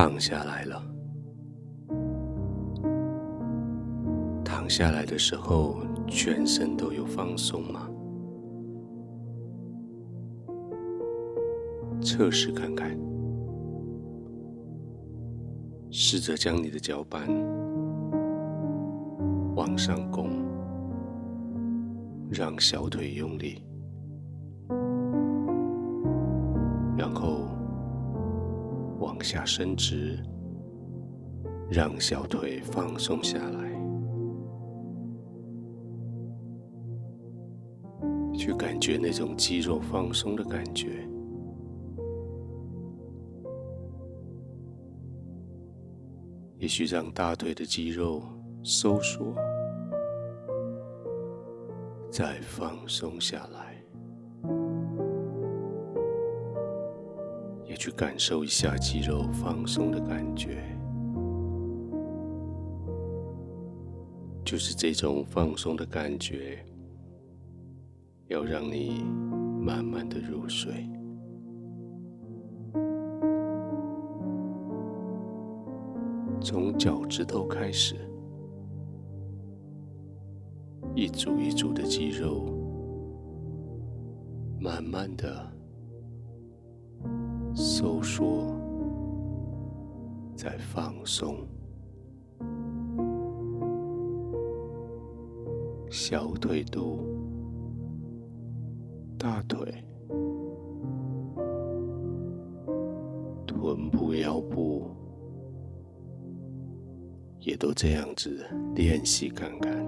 躺下来了。躺下来的时候，全身都有放松吗？测试看看，试着将你的脚板往上拱，让小腿用力，往下伸直，让小腿放松下来，去感觉那种肌肉放松的感觉。也许让大腿的肌肉收缩，再放松下来，去感受一下肌肉放松的感觉，就是这种放松的感觉，要让你慢慢的入睡。从脚趾头开始，一组一组的肌肉，慢慢的收缩，再放松。小腿肚、大腿、臀部、腰部。也都这样子练习看看，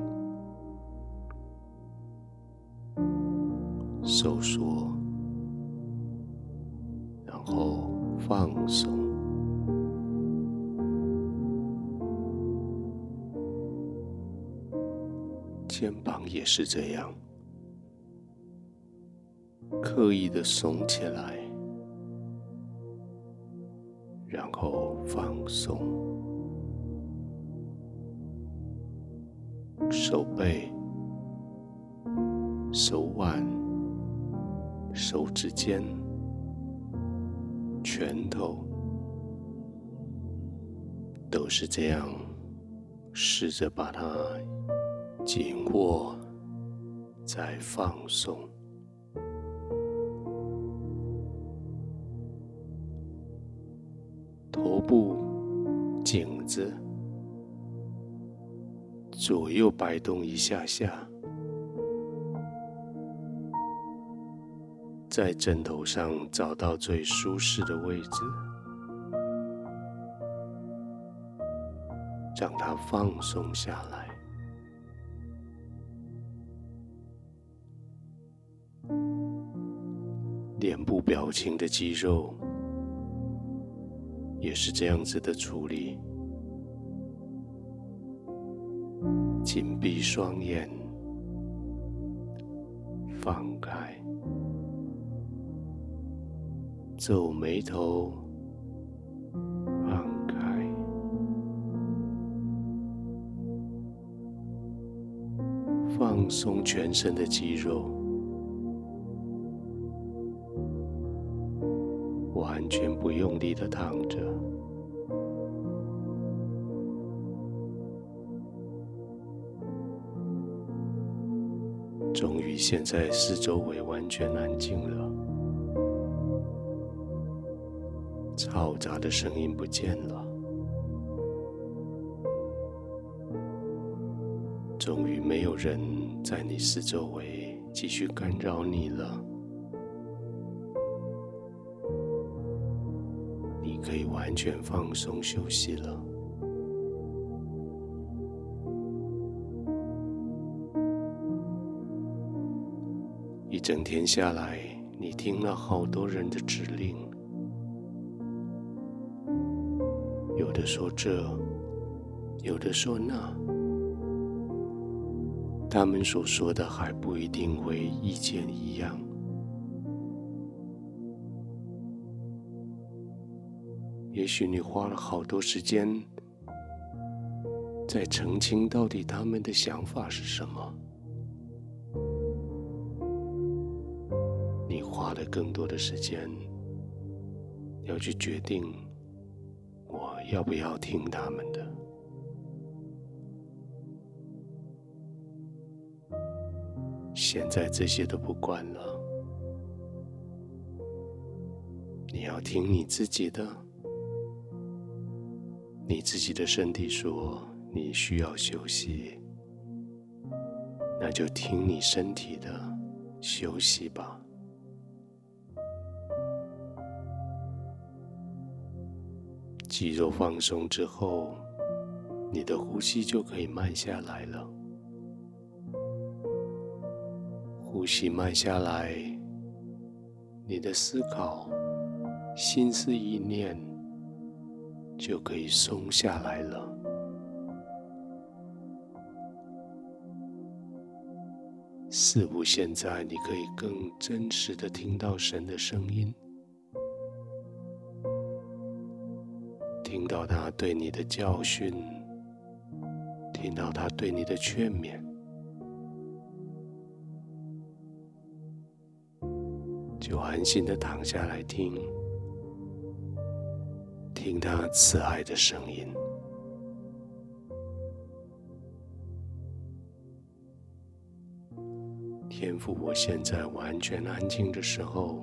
收缩，放松，肩膀也是这样，刻意的耸起来，然后放松。手背、手腕、手指尖、拳头，都是这样，试着把它紧握，再放松。头部、颈子。左右摆动一下下，在枕头上找到最舒适的位置，让它放松下来。脸部表情的肌肉也是这样子的处理。紧闭双眼，放开，皱眉头，放开，放松全身的肌肉，完全不用力的躺着。终于，现在四周围完全安静了，嘈杂的声音不见了，终于没有人在你四周围继续干扰你了，你可以完全放松休息了。一整天下来，你听了好多人的指令，有的说这，有的说那，他们所说的还不一定会意见一样。也许你花了好多时间在澄清，到底他们的想法是什么。你花了更多的时间，要去决定要不要听他们的。现在这些都不管了，你要听你自己的。你自己的身体说你需要休息，那就听你身体的，休息吧。肌肉放松之后，你的呼吸就可以慢下来了。呼吸慢下来，你的思考、心思意念就可以松下来了。似乎现在你可以更真实的听到神的声音，听到他对你的教训，听到他对你的劝勉。就安心的躺下来听，听他慈爱的声音。天父，我现在完全安静的时候，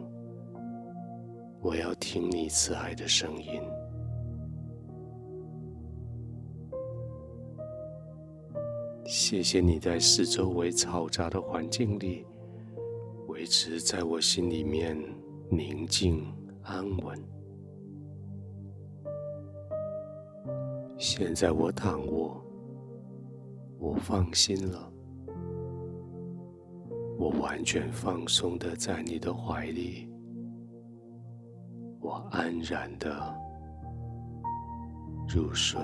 我要听你慈爱的声音。谢谢你在四周围嘈杂的环境里。维持在我心里面宁静安稳。现在我躺卧，我放心了，我完全放松的在你的怀里，我安然的入睡。